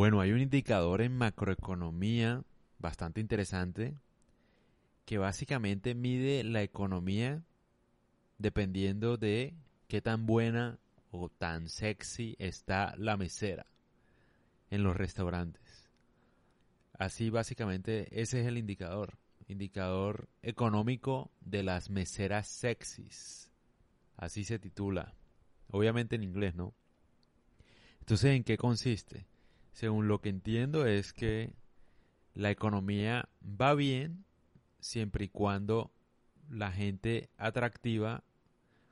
Bueno, hay un indicador en macroeconomía bastante interesante que básicamente mide la economía dependiendo de qué tan buena o tan sexy está la mesera en los restaurantes. Así básicamente ese es el indicador, indicador económico de las meseras sexys. Así se titula. Obviamente en inglés, ¿no? Entonces, ¿en qué consiste? Según lo que entiendo es que la economía va bien siempre y cuando la gente atractiva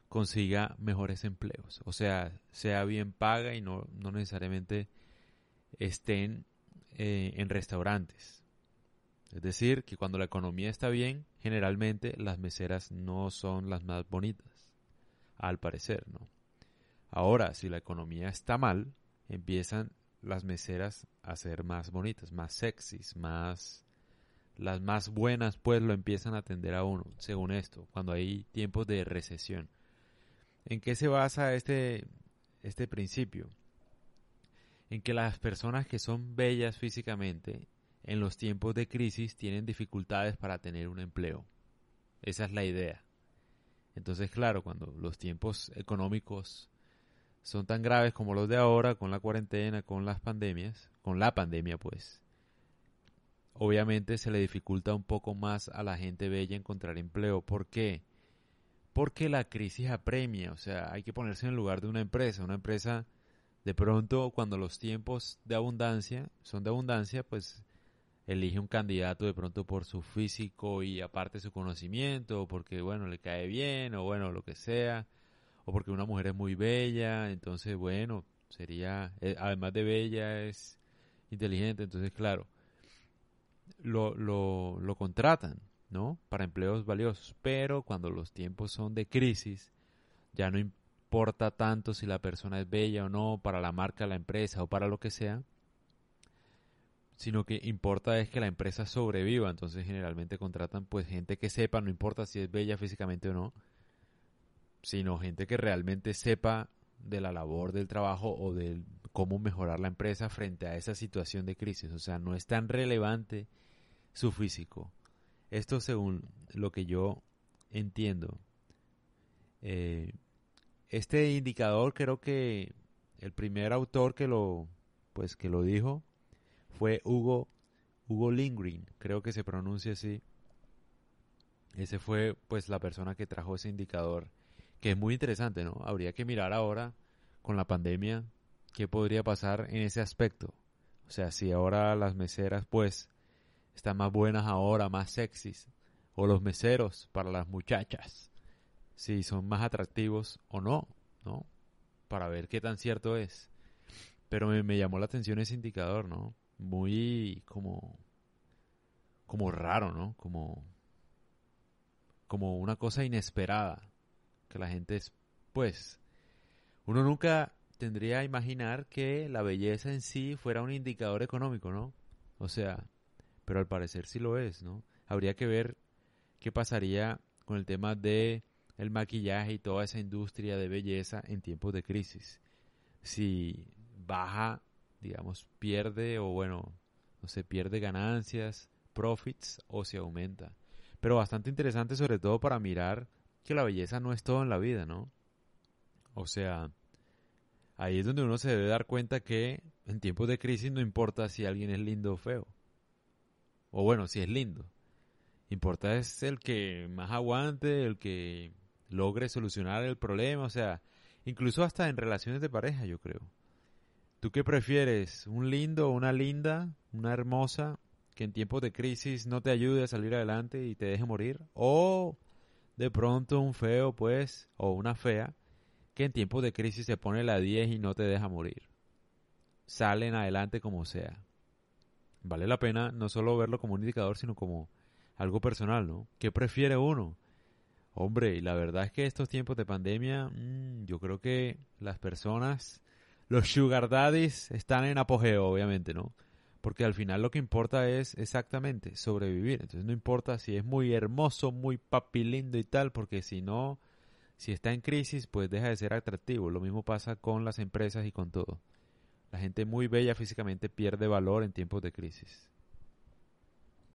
consiga mejores empleos. O sea, sea bien paga y no, no necesariamente estén eh, en restaurantes. Es decir, que cuando la economía está bien, generalmente las meseras no son las más bonitas, al parecer, ¿no? Ahora, si la economía está mal, empiezan las meseras a ser más bonitas, más sexys, más las más buenas pues lo empiezan a atender a uno, según esto, cuando hay tiempos de recesión. ¿En qué se basa este este principio? En que las personas que son bellas físicamente en los tiempos de crisis tienen dificultades para tener un empleo. Esa es la idea. Entonces, claro, cuando los tiempos económicos son tan graves como los de ahora, con la cuarentena, con las pandemias, con la pandemia pues, obviamente se le dificulta un poco más a la gente bella encontrar empleo. ¿Por qué? Porque la crisis apremia, o sea, hay que ponerse en el lugar de una empresa. Una empresa, de pronto, cuando los tiempos de abundancia son de abundancia, pues elige un candidato de pronto por su físico y aparte su conocimiento, porque, bueno, le cae bien, o bueno, lo que sea o porque una mujer es muy bella, entonces bueno, sería, eh, además de bella, es inteligente, entonces claro, lo, lo, lo contratan, ¿no? Para empleos valiosos, pero cuando los tiempos son de crisis, ya no importa tanto si la persona es bella o no, para la marca, la empresa o para lo que sea, sino que importa es que la empresa sobreviva, entonces generalmente contratan pues gente que sepa, no importa si es bella físicamente o no, sino gente que realmente sepa de la labor del trabajo o de cómo mejorar la empresa frente a esa situación de crisis. O sea, no es tan relevante su físico. Esto según lo que yo entiendo. Eh, este indicador creo que el primer autor que lo pues que lo dijo fue Hugo Hugo Lindgren, creo que se pronuncia así. Ese fue pues la persona que trajo ese indicador que es muy interesante, ¿no? Habría que mirar ahora con la pandemia qué podría pasar en ese aspecto. O sea, si ahora las meseras pues están más buenas ahora, más sexys, o los meseros para las muchachas, si son más atractivos o no, ¿no? Para ver qué tan cierto es. Pero me, llamó la atención ese indicador, ¿no? Muy como como raro, ¿no? Como como una cosa inesperada que la gente es, pues, uno nunca tendría a imaginar que la belleza en sí fuera un indicador económico, ¿no? O sea, pero al parecer sí lo es, ¿no? Habría que ver qué pasaría con el tema de el maquillaje y toda esa industria de belleza en tiempos de crisis. Si baja, digamos, pierde o bueno, no sé, pierde ganancias, profits o se aumenta. Pero bastante interesante sobre todo para mirar que la belleza no es todo en la vida, ¿no? O sea, ahí es donde uno se debe dar cuenta que en tiempos de crisis no importa si alguien es lindo o feo. O bueno, si es lindo. Importa es el que más aguante, el que logre solucionar el problema, o sea, incluso hasta en relaciones de pareja, yo creo. ¿Tú qué prefieres? ¿Un lindo o una linda, una hermosa, que en tiempos de crisis no te ayude a salir adelante y te deje morir? ¿O de pronto un feo, pues, o una fea, que en tiempos de crisis se pone la 10 y no te deja morir. Salen adelante como sea. Vale la pena no solo verlo como un indicador, sino como algo personal, ¿no? ¿Qué prefiere uno? Hombre, y la verdad es que estos tiempos de pandemia, mmm, yo creo que las personas, los sugar daddies están en apogeo, obviamente, ¿no? Porque al final lo que importa es exactamente sobrevivir. Entonces no importa si es muy hermoso, muy papilindo y tal, porque si no, si está en crisis, pues deja de ser atractivo. Lo mismo pasa con las empresas y con todo. La gente muy bella físicamente pierde valor en tiempos de crisis.